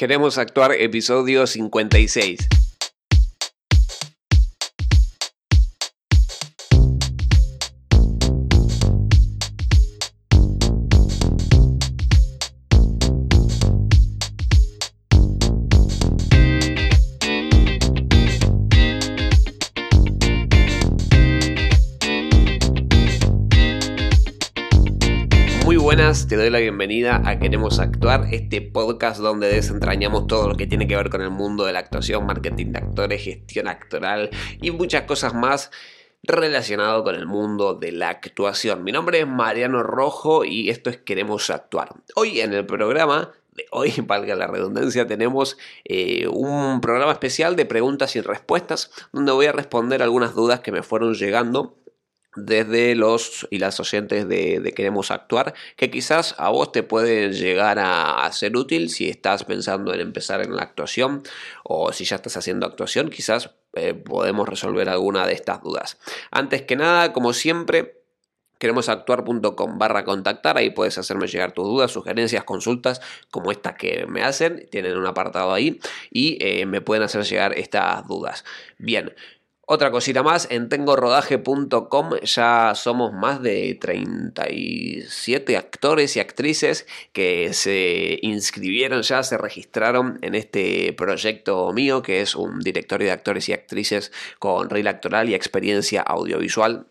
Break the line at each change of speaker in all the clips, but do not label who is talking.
Queremos actuar episodio 56. Doy la bienvenida a Queremos Actuar, este podcast donde desentrañamos todo lo que tiene que ver con el mundo de la actuación, marketing de actores, gestión actoral y muchas cosas más relacionado con el mundo de la actuación. Mi nombre es Mariano Rojo y esto es Queremos Actuar. Hoy en el programa de hoy, valga la redundancia, tenemos eh, un programa especial de preguntas y respuestas donde voy a responder algunas dudas que me fueron llegando desde los y las oyentes de, Queremos Actuar, que quizás a vos te puede llegar a, ser útil si estás pensando en empezar en la actuación o si ya estás haciendo actuación, quizás eh, podemos resolver alguna de estas dudas. Antes que nada, como siempre, queremosactuar.com barra contactar, ahí puedes hacerme llegar tus dudas, sugerencias, consultas como estas que me hacen, tienen un apartado ahí y eh, me pueden hacer llegar estas dudas. Bien, otra cosita más, en tengorodaje.com ya somos más de 37 actores y actrices que se inscribieron ya, se registraron en este proyecto mío, que es un directorio de actores y actrices con reel actoral y experiencia audiovisual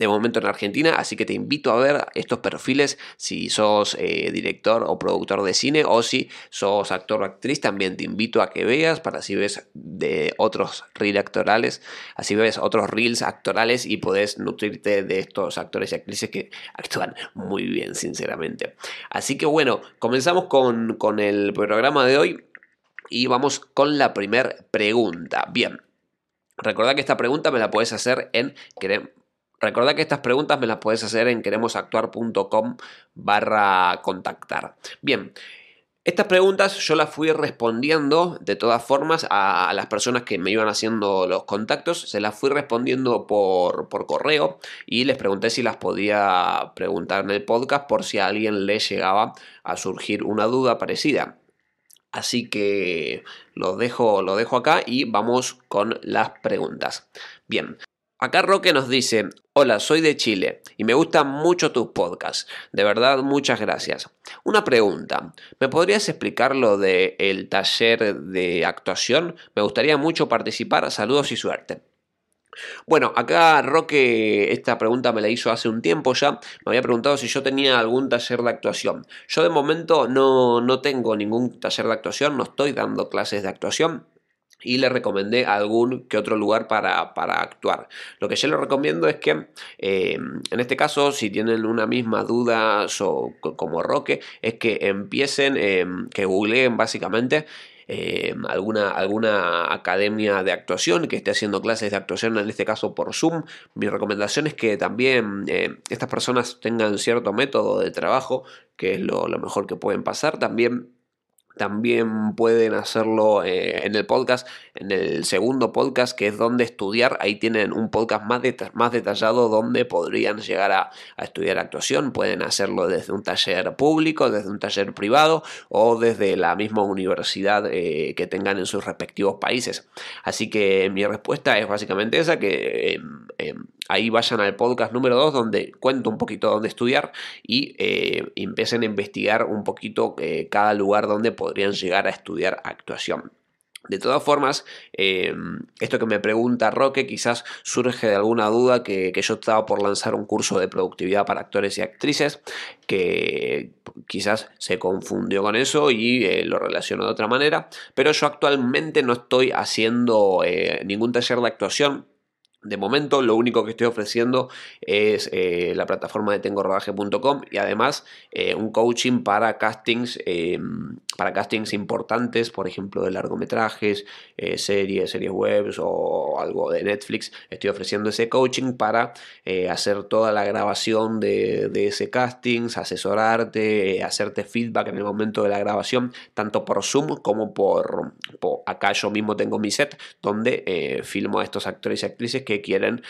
de momento en Argentina, así que te invito a ver estos perfiles si sos eh, director o productor de cine o si sos actor o actriz, también te invito a que veas para así ves de otros reels actorales, así ves otros reels actorales y podés nutrirte de estos actores y actrices que actúan muy bien, sinceramente. Así que bueno, comenzamos con, con el programa de hoy y vamos con la primera pregunta. Bien, Recordad que esta pregunta me la puedes hacer en Recordad que estas preguntas me las puedes hacer en queremosactuar.com barra contactar. Bien, estas preguntas yo las fui respondiendo de todas formas a, las personas que me iban haciendo los contactos, se las fui respondiendo por, por, correo y les pregunté si las podía preguntar en el podcast por si a alguien le llegaba a surgir una duda parecida. Así que lo dejo, lo dejo acá y vamos con las preguntas. Bien, Acá Roque nos dice, hola, soy de Chile y me gustan mucho tus podcasts. De verdad, muchas gracias. Una pregunta, ¿me podrías explicar lo del el taller de actuación? Me gustaría mucho participar. Saludos y suerte. Bueno, acá Roque esta pregunta me la hizo hace un tiempo ya. Me había preguntado si yo tenía algún taller de actuación. Yo de momento no, no tengo ningún taller de actuación, no estoy dando clases de actuación y le recomendé algún que otro lugar para, actuar. Lo que yo le recomiendo es que, eh, en este caso, si tienen una misma duda como Roque, es que empiecen, eh, que googleen básicamente eh, alguna, alguna academia de actuación que esté haciendo clases de actuación, en este caso por Zoom. Mi recomendación es que también estas personas tengan cierto método de trabajo, que es lo mejor que pueden pasar. También también pueden hacerlo eh, en el podcast, en el segundo podcast que es donde estudiar. Ahí tienen un podcast más, más detallado donde podrían llegar a, estudiar actuación. Pueden hacerlo desde un taller público, desde un taller privado o desde la misma universidad eh, que tengan en sus respectivos países. Así que mi respuesta es básicamente esa, que em, em, ahí vayan al podcast número 2 donde cuento un poquito dónde estudiar y eh, empiecen a investigar un poquito cada lugar donde podrían llegar a estudiar actuación. De todas formas, eh, esto que me pregunta Roque quizás surge de alguna duda que, yo estaba por lanzar un curso de productividad para actores y actrices, que quizás se confundió con eso y eh, lo relacionó de otra manera, pero yo actualmente no estoy haciendo eh, ningún taller de actuación, de momento lo único que estoy ofreciendo es eh, la plataforma de tengorodaje.com y además eh, un coaching para castings, em, para castings importantes, por ejemplo de largometrajes, eh, series, series webs o algo de Netflix, estoy ofreciendo ese coaching para hacer toda la grabación de, ese casting, asesorarte, hacerte feedback en el momento de la grabación, tanto por Zoom como por, acá yo mismo tengo mi set donde filmo a estos actores y actrices quieren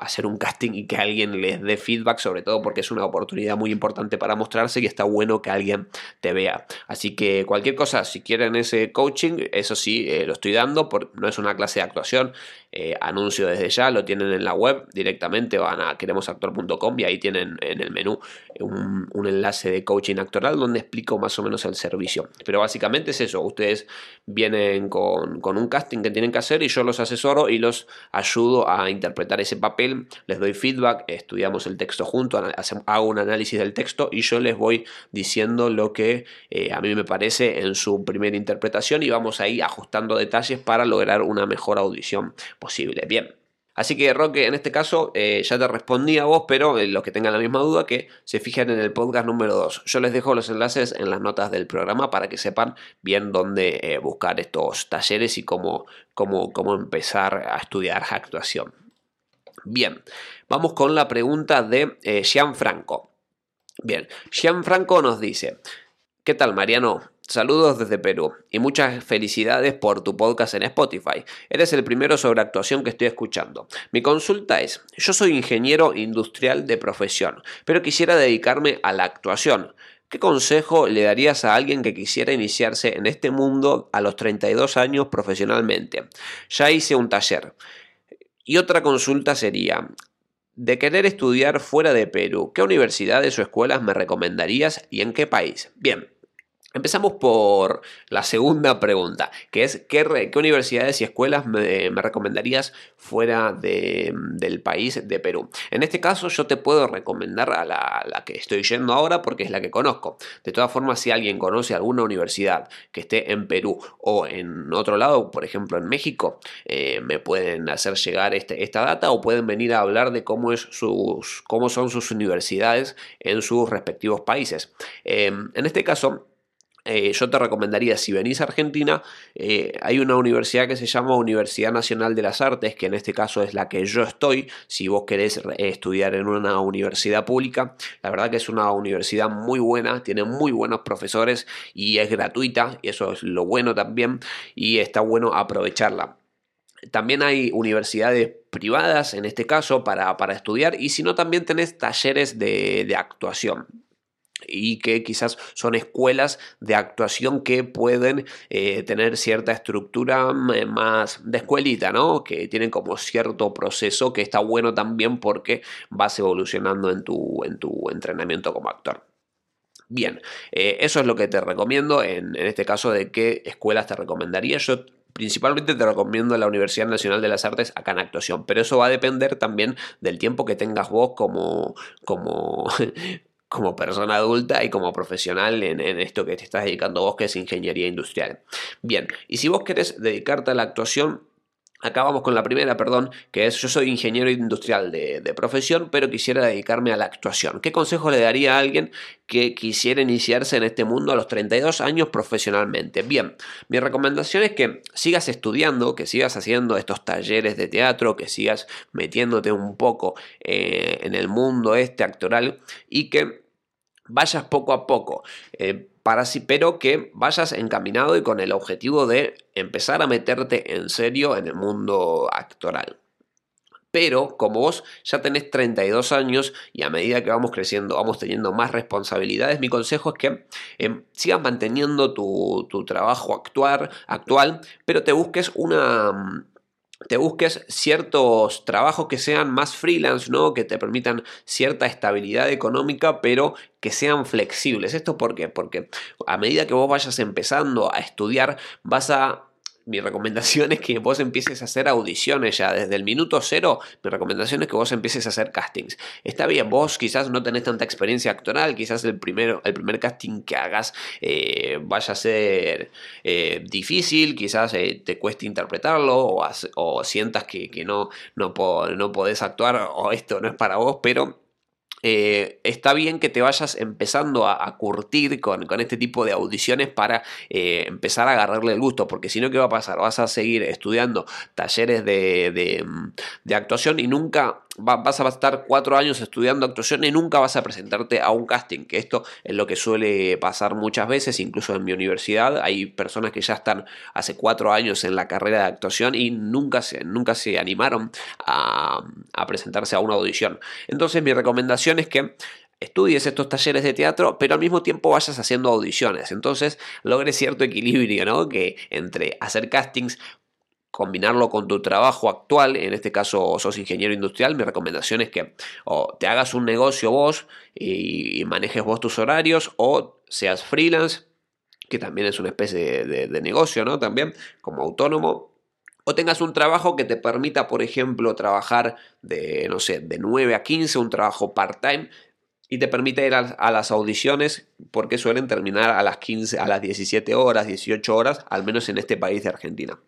hacer un casting y que alguien les dé feedback, sobre todo porque es una oportunidad muy importante para mostrarse y está bueno que alguien te vea. Así que cualquier cosa, si quieren ese coaching, eso sí, lo estoy dando, no es una clase de actuación, eh, anuncio desde ya, lo tienen en la web directamente, van a queremosactor.com y ahí tienen en el menú un, enlace de coaching actoral donde explico más o menos el servicio. Pero básicamente es eso, ustedes vienen con, un casting que tienen que hacer y yo los asesoro y los ayudo a interpretar ese papel, les doy feedback, estudiamos el texto junto, hago un análisis del texto y yo les voy diciendo lo que eh, a mí me parece en su primera interpretación y vamos ahí ajustando detalles para lograr una mejor audición posible. Bien. Así que Roque, en este caso eh, ya te respondí a vos, pero eh, los que tengan la misma duda que se fijen en el podcast número 2. Yo les dejo los enlaces en las notas del programa para que sepan bien dónde eh, buscar estos talleres y cómo, cómo, cómo empezar a estudiar actuación. Bien, vamos con la pregunta de Gianfranco. Bien, Gianfranco nos dice, ¿qué tal Mariano? Saludos desde Perú y muchas felicidades por tu podcast en Spotify. Eres el primero sobre actuación que estoy escuchando. Mi consulta es, yo soy ingeniero industrial de profesión, pero quisiera dedicarme a la actuación. ¿Qué consejo le darías a alguien que quisiera iniciarse en este mundo a los 32 años profesionalmente? Ya hice un taller. Y otra consulta sería, de querer estudiar fuera de Perú, ¿qué universidades o escuelas me recomendarías y en qué país? Bien. Empezamos por la segunda pregunta, que es ¿qué, universidades y escuelas me, recomendarías fuera del país de Perú? En este caso yo te puedo recomendar a la, que estoy yendo ahora porque es la que conozco. De todas formas, si alguien conoce alguna universidad que esté en Perú o en otro lado, por ejemplo en México, eh, me pueden hacer llegar este, esta data o pueden venir a hablar de cómo, es sus, cómo son sus universidades en sus respectivos países. Eh, en este caso, eh, yo te recomendaría, si venís a Argentina, eh, hay una universidad que se llama Universidad Nacional de las Artes, que en este caso es la que yo estoy, si vos querés eh, estudiar en una universidad pública, la verdad que es una universidad muy buena, tiene muy buenos profesores y es gratuita, y eso es lo bueno también, y está bueno aprovecharla. También hay universidades privadas en este caso para, estudiar y si no también tenés talleres de actuación y que quizás son escuelas de actuación que pueden eh, tener cierta estructura más de escuelita, ¿no? Que tienen como cierto proceso que está bueno también porque vas evolucionando en tu, en tu entrenamiento como actor. Bien, eh, eso es lo que te recomiendo en, en este caso de qué escuelas te recomendaría. Yo principalmente te recomiendo la Universidad Nacional de las Artes acá en actuación, pero eso va a depender también del tiempo que tengas vos como, como, como persona adulta y como profesional en, esto que te estás dedicando vos, que es ingeniería industrial. Bien, y si vos querés dedicarte a la actuación, Acá vamos con la primera, perdón, que es yo soy ingeniero industrial de, profesión, pero quisiera dedicarme a la actuación. ¿Qué consejo le daría a alguien que quisiera iniciarse en este mundo a los 32 años profesionalmente? Bien, mi recomendación es que sigas estudiando, que sigas haciendo estos talleres de teatro, que sigas metiéndote un poco eh, en el mundo este actoral y que vayas poco a poco. Eh, para sí, pero que vayas encaminado y con el objetivo de empezar a meterte en serio en el mundo actoral. Pero como vos ya tenés 32 años y a medida que vamos creciendo vamos teniendo más responsabilidades, mi consejo es que em, sigas manteniendo tu, tu trabajo actuar, actual, pero te busques una, te busques ciertos trabajos que sean más freelance, ¿no? Que te permitan cierta estabilidad económica, pero que sean flexibles. ¿Esto por qué? Porque a medida que vos vayas empezando a estudiar, vas a mi recomendación es que vos empieces a hacer audiciones ya desde el minuto cero. Mi recomendación es que vos empieces a hacer castings. Está bien, vos quizás no tenés tanta experiencia actoral, quizás el, primero, el primer casting que hagas eh, vaya a ser eh, difícil, quizás eh, te cueste interpretarlo o, sientas que, no, no, no podés actuar o esto no es para vos, pero eh, está bien que te vayas empezando a, curtir con, este tipo de audiciones para eh, empezar a agarrarle el gusto, porque si no, ¿qué va a pasar? Vas a seguir estudiando talleres de, de, actuación y nunca vas a estar cuatro años estudiando actuación y nunca vas a presentarte a un casting, que esto es lo que suele pasar muchas veces, incluso en mi universidad hay personas que ya están hace cuatro años en la carrera de actuación y nunca se, nunca se animaron a, a presentarse a una audición. Entonces mi recomendación es que estudies estos talleres de teatro, pero al mismo tiempo vayas haciendo audiciones. Entonces logres cierto equilibrio, ¿no? Que entre hacer castings, combinarlo con tu trabajo actual, en este caso sos ingeniero industrial, mi recomendación es que o te hagas un negocio vos y, manejes vos tus horarios o seas freelance, que también es una especie de, negocio, ¿no? También como autónomo o tengas un trabajo que te permita, por ejemplo, trabajar de, no sé, de 9 a 15, un trabajo part-time, y te permite ir a, las audiciones porque suelen terminar a las 15, a las 17 horas, 18 horas, al menos en este país de Argentina.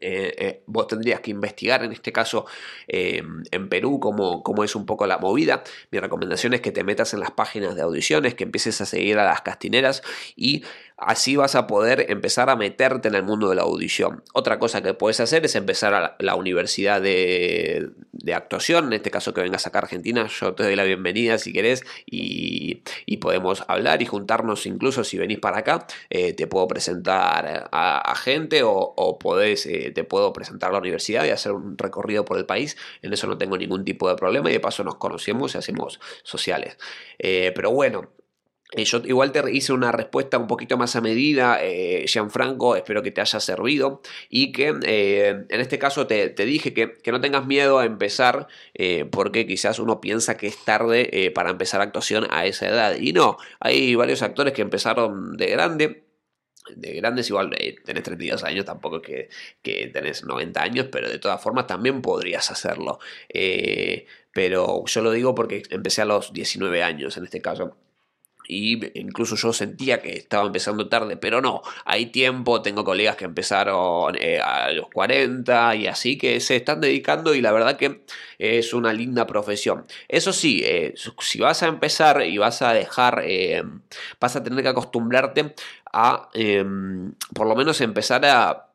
Eh, eh, vos tendrías que investigar en este caso eh, en Perú cómo, cómo, es un poco la movida. Mi recomendación es que te metas en las páginas de audiciones, que empieces a seguir a las castineras y Así vas a poder empezar a meterte en el mundo de la audición. Otra cosa que puedes hacer es empezar a la, universidad de, actuación, en este caso que vengas acá a Argentina, yo te doy la bienvenida si querés y, podemos hablar y juntarnos incluso si venís para acá, eh, te puedo presentar a, gente o, podés, eh, te puedo presentar a la universidad y hacer un recorrido por el país, en eso no tengo ningún tipo de problema y de paso nos conocemos y hacemos sociales. Eh, pero bueno, eh, yo igual te hice una respuesta un poquito más a medida, eh, Gianfranco, espero que te haya servido y que eh, en este caso te, dije que, no tengas miedo a empezar porque quizás uno piensa que es tarde para empezar actuación a esa edad y no, hay varios actores que empezaron de grande de grandes, igual tenés 32 años, tampoco que, que tenés 90 años, pero de todas formas también podrías hacerlo. pero yo lo digo porque empecé a los 19 años en este caso y incluso yo sentía que estaba empezando tarde, pero no, hay tiempo, tengo colegas que empezaron eh, a los 40 y así que se están dedicando y la verdad que es una linda profesión. Eso sí, eh, si vas a empezar y vas a dejar, eh, vas a tener que acostumbrarte a em, por lo menos empezar a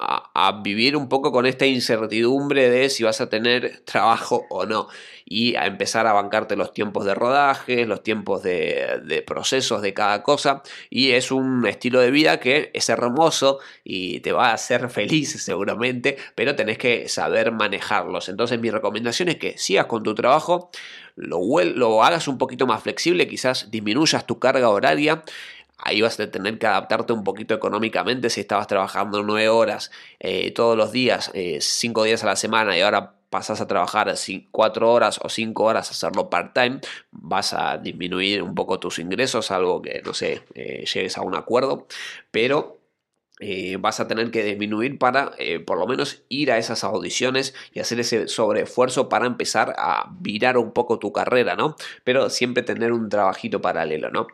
a, vivir un poco con esta incertidumbre de si vas a tener trabajo o no y a empezar a bancarte los tiempos de rodaje, los tiempos de, procesos de cada cosa y es un estilo de vida que es hermoso y te va a hacer feliz seguramente, pero tenés que saber manejarlos. Entonces mi recomendación es que sigas con tu trabajo, lo, lo hagas un poquito más flexible, quizás disminuyas tu carga horaria Ahí vas a tener que adaptarte un poquito económicamente si estabas trabajando nueve horas eh, todos los días, eh, cinco días a la semana y ahora pasas a trabajar cuatro horas o cinco horas a hacerlo part-time, vas a disminuir un poco tus ingresos, algo que, no sé, eh, llegues a un acuerdo, pero vas a tener que disminuir para por lo menos ir a esas audiciones y hacer ese sobreesfuerzo para empezar a virar un poco tu carrera, ¿no? Pero siempre tener un trabajito paralelo, ¿no?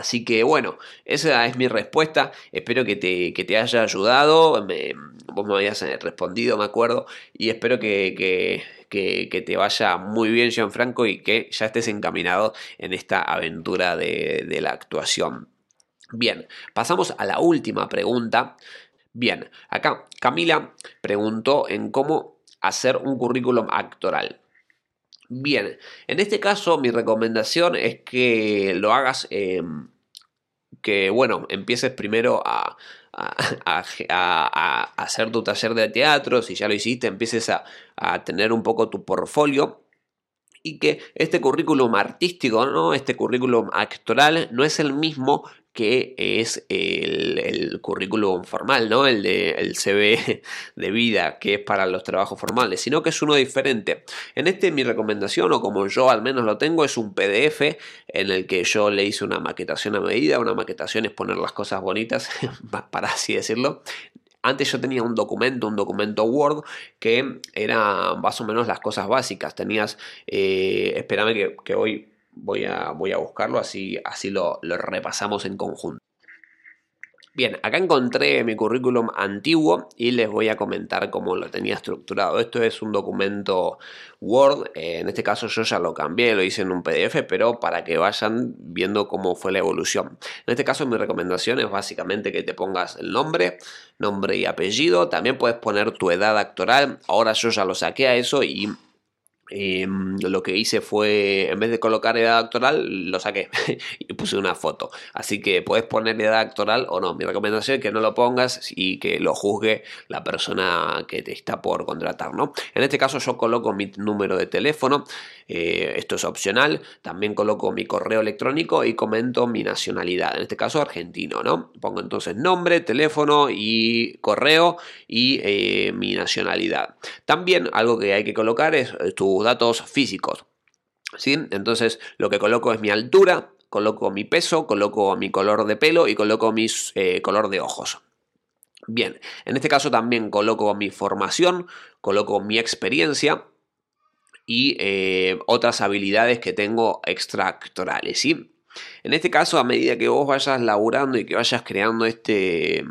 Así que bueno, esa es mi respuesta. Espero que te, te haya ayudado. vos me habías eh, respondido, me acuerdo. Y espero que, que, te vaya muy bien, Gianfranco, y que ya estés encaminado en esta aventura de, de la actuación. Bien, pasamos a la última pregunta. Bien, acá Camila preguntó en cómo hacer un currículum actoral. Bien, en este caso mi recomendación es que lo hagas, em, que bueno, empieces primero a, hacer tu taller de teatro, si ya lo hiciste, empieces a, a tener un poco tu portfolio y que este currículum artístico, ¿no? este currículum actoral, no es el mismo que es el, currículum formal, ¿no? El de el CV de vida, que es para los trabajos formales, sino que es uno diferente. En este mi recomendación, o como yo al menos lo tengo, es un PDF en el que yo le hice una maquetación a medida. Una maquetación es poner las cosas bonitas, para así decirlo. Antes yo tenía un documento, un documento Word, que era más o menos las cosas básicas. Tenías, eh, espérame que, que hoy voy a, voy a buscarlo, así, así lo, repasamos en conjunto. Bien, acá encontré mi currículum antiguo y les voy a comentar cómo lo tenía estructurado. Esto es un documento Word, eh, en este caso yo ya lo cambié, lo hice en un PDF, pero para que vayan viendo cómo fue la evolución. En este caso mi recomendación es básicamente que te pongas el nombre, nombre y apellido. También puedes poner tu edad actoral. Ahora yo ya lo saqué a eso y Em, lo que hice fue, en vez de colocar edad actoral, lo saqué y puse una foto. Así que puedes poner edad actoral o no. Mi recomendación es que no lo pongas y que lo juzgue la persona que te está por contratar, ¿no? En este caso yo coloco mi número de teléfono, eh, esto es opcional. También coloco mi correo electrónico y comento mi nacionalidad, en este caso argentino, ¿no? Pongo entonces nombre, teléfono y correo y eh, mi nacionalidad. También algo que hay que colocar es tu datos físicos. ¿sí? Entonces lo que coloco es mi altura, coloco mi peso, coloco mi color de pelo y coloco mi eh, color de ojos. Bien, en este caso también coloco mi formación, coloco mi experiencia y eh, otras habilidades que tengo extractorales. ¿sí? En este caso, a medida que vos vayas laburando y que vayas creando este,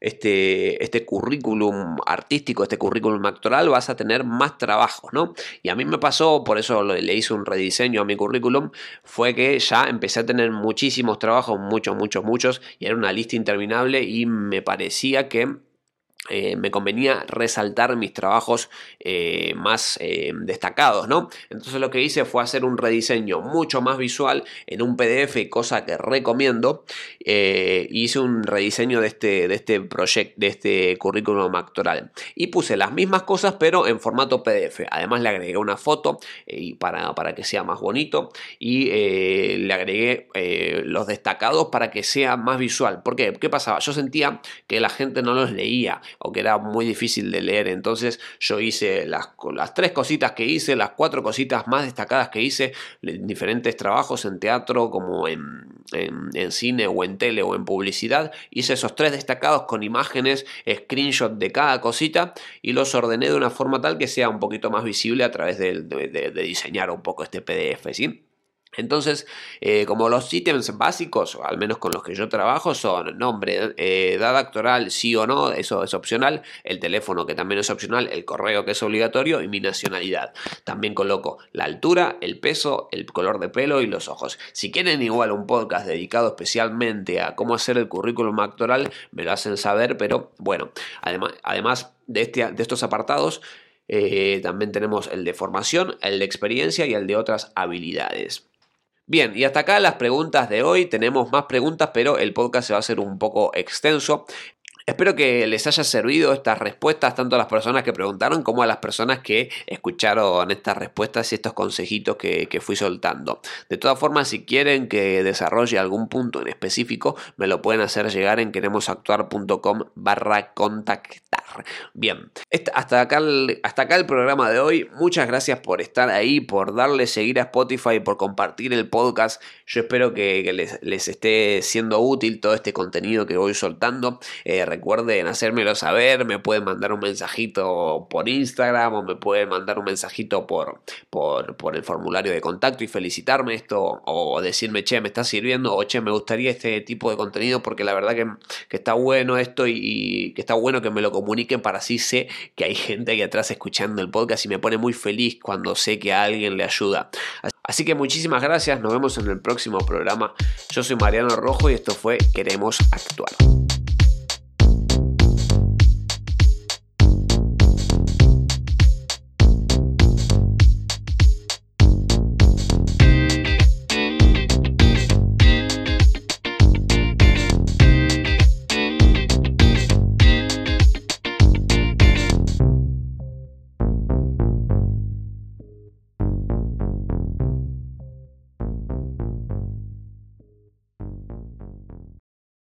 este, este currículum artístico, este currículum actoral, vas a tener más trabajo, ¿no? Y a mí me pasó, por eso le hice un rediseño a mi currículum, fue que ya empecé a tener muchísimos trabajos, muchos, muchos, muchos, y era una lista interminable y me parecía que eh, me convenía resaltar mis trabajos eh, más eh, destacados, ¿no? Entonces lo que hice fue hacer un rediseño mucho más visual en un PDF, cosa que recomiendo. hice un rediseño de este, de este proyecto, de este currículum actoral. Y puse las mismas cosas, pero en formato PDF. Además le agregué una foto para, para, que sea más bonito. Y le agregué los destacados para que sea más visual. ¿Por qué? ¿Qué pasaba? Yo sentía que la gente no los leía o que era muy difícil de leer. Entonces yo hice las, las tres cositas que hice, las cuatro cositas más destacadas que hice, en diferentes trabajos en teatro como en, en, cine o en tele o en publicidad. Hice esos tres destacados con imágenes, screenshot de cada cosita y los ordené de una forma tal que sea un poquito más visible a través de, de diseñar un poco este PDF. ¿sí? Entonces, eh, como los ítems básicos, al menos con los que yo trabajo, son nombre, eh, edad actoral, sí o no, eso es opcional, el teléfono que también es opcional, el correo que es obligatorio y mi nacionalidad. También coloco la altura, el peso, el color de pelo y los ojos. Si quieren igual un podcast dedicado especialmente a cómo hacer el currículum actoral, me lo hacen saber, pero bueno, además, de, este, estos apartados, eh, también tenemos el de formación, el de experiencia y el de otras habilidades. Bien, y hasta acá las preguntas de hoy. Tenemos más preguntas, pero el podcast se va a hacer un poco extenso. Espero que les haya servido estas respuestas tanto a las personas que preguntaron como a las personas que escucharon estas respuestas y estos consejitos que, fui soltando. De todas formas, si quieren que desarrolle algún punto en específico, me lo pueden hacer llegar en queremosactuar.com barra contactar. Bien, hasta acá, el, hasta acá el programa de hoy. Muchas gracias por estar ahí, por darle seguir a Spotify, por compartir el podcast. Yo espero que, les, esté siendo útil todo este contenido que voy soltando. Eh, recuerden hacérmelo saber, me pueden mandar un mensajito por Instagram o me pueden mandar un mensajito por, por, el formulario de contacto y felicitarme esto o decirme, che, me está sirviendo o che, me gustaría este tipo de contenido porque la verdad que, está bueno esto y, que está bueno que me lo comuniquen para así sé que hay gente ahí atrás escuchando el podcast y me pone muy feliz cuando sé que a alguien le ayuda. Así que muchísimas gracias, nos vemos en el próximo programa. Yo soy Mariano Rojo y esto fue Queremos Actuar.